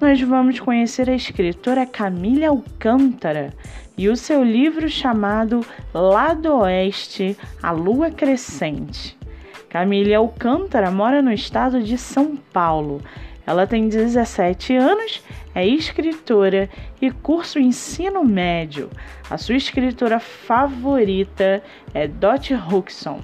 nós vamos conhecer a escritora Camille Alcântara e o seu livro chamado Lado Oeste, A Lua Crescente. Camille Alcântara mora no estado de São Paulo. Ela tem 17 anos, é escritora e curso ensino médio. A sua escritora favorita é Dot Huxon.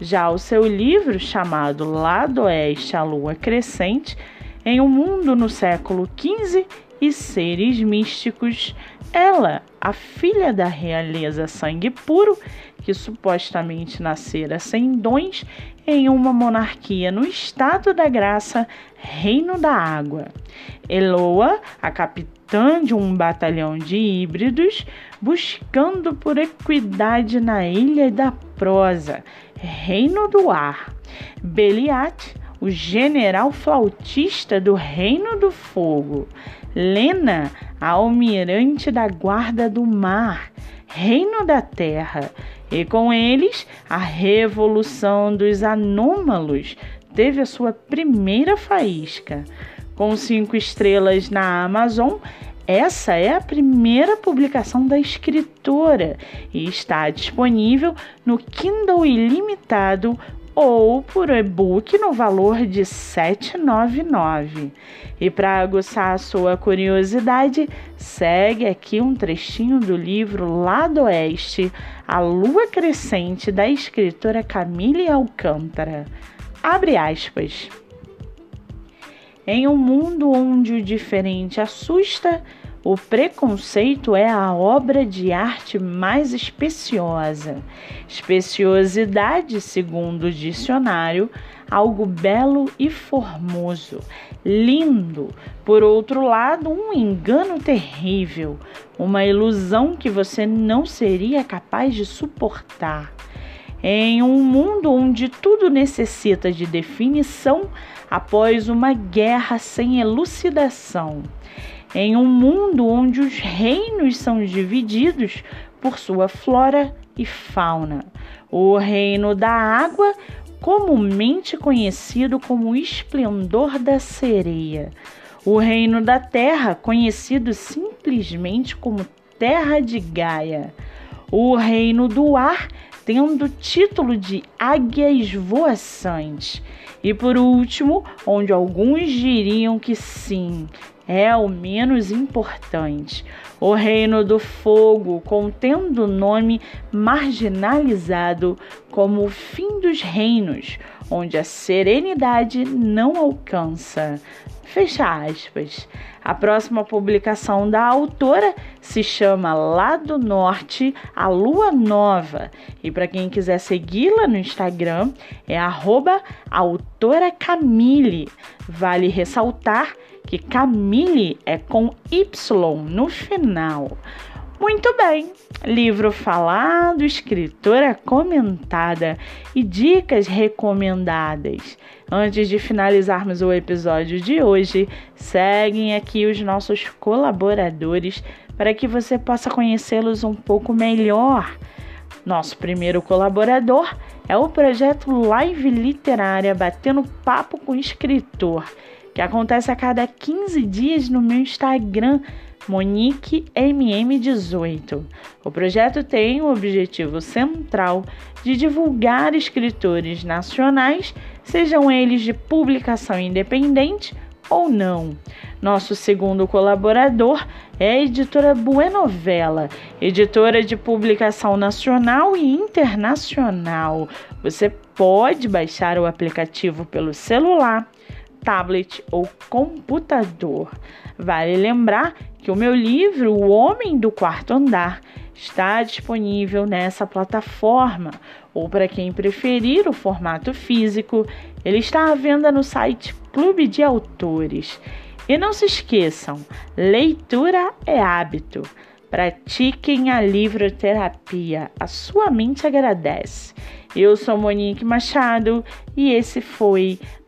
Já o seu livro, chamado Lado Oeste, a Lua Crescente, em um mundo no século XV e seres místicos, ela, a filha da realeza sangue puro, que supostamente nascera sem dons em uma monarquia no estado da graça, reino da água. Eloa, a capitã de um batalhão de híbridos, buscando por equidade na ilha da prosa, reino do ar. Beliat, o general flautista do Reino do Fogo, Lena, a almirante da Guarda do Mar, Reino da Terra, e com eles a Revolução dos Anômalos teve a sua primeira faísca. Com cinco estrelas na Amazon, essa é a primeira publicação da escritora e está disponível no Kindle Ilimitado ou por e-book no valor de R$ 7,99. E para aguçar a sua curiosidade, segue aqui um trechinho do livro Lado Oeste, A Lua Crescente, da escritora Camille Alcântara. Abre aspas. Em um mundo onde o diferente assusta, o preconceito é a obra de arte mais especiosa. Especiosidade, segundo o dicionário, algo belo e formoso, lindo. Por outro lado, um engano terrível, uma ilusão que você não seria capaz de suportar. Em um mundo onde tudo necessita de definição após uma guerra sem elucidação em um mundo onde os reinos são divididos por sua flora e fauna. O reino da água, comumente conhecido como o esplendor da sereia. O reino da terra, conhecido simplesmente como terra de Gaia. O reino do ar, tendo título de águia esvoaçante. E por último, onde alguns diriam que sim, é o menos importante. O reino do fogo, contendo o nome marginalizado como o fim dos reinos, onde a serenidade não alcança. Fecha aspas. A próxima publicação da autora se chama Lá do Norte, a Lua Nova. E para quem quiser segui-la no Instagram, é arroba autora Camille. Vale ressaltar que Camille é com Y no final. Muito bem, livro falado, escritora comentada e dicas recomendadas. Antes de finalizarmos o episódio de hoje, seguem aqui os nossos colaboradores para que você possa conhecê-los um pouco melhor. Nosso primeiro colaborador é o projeto Live Literária Batendo Papo com Escritor, que acontece a cada 15 dias no meu Instagram MoniqueMM18. O projeto tem o objetivo central de divulgar escritores nacionais, sejam eles de publicação independente ou não. Nosso segundo colaborador é a editora Buenovela, editora de publicação nacional e internacional. Você pode baixar o aplicativo pelo celular, tablet ou computador. Vale lembrar que o meu livro, O Homem do Quarto Andar, está disponível nessa plataforma, ou para quem preferir o formato físico, ele está à venda no site Clube de Autores. E não se esqueçam, leitura é hábito. Pratiquem a livroterapia, a sua mente agradece. Eu sou Monique Machado e esse foi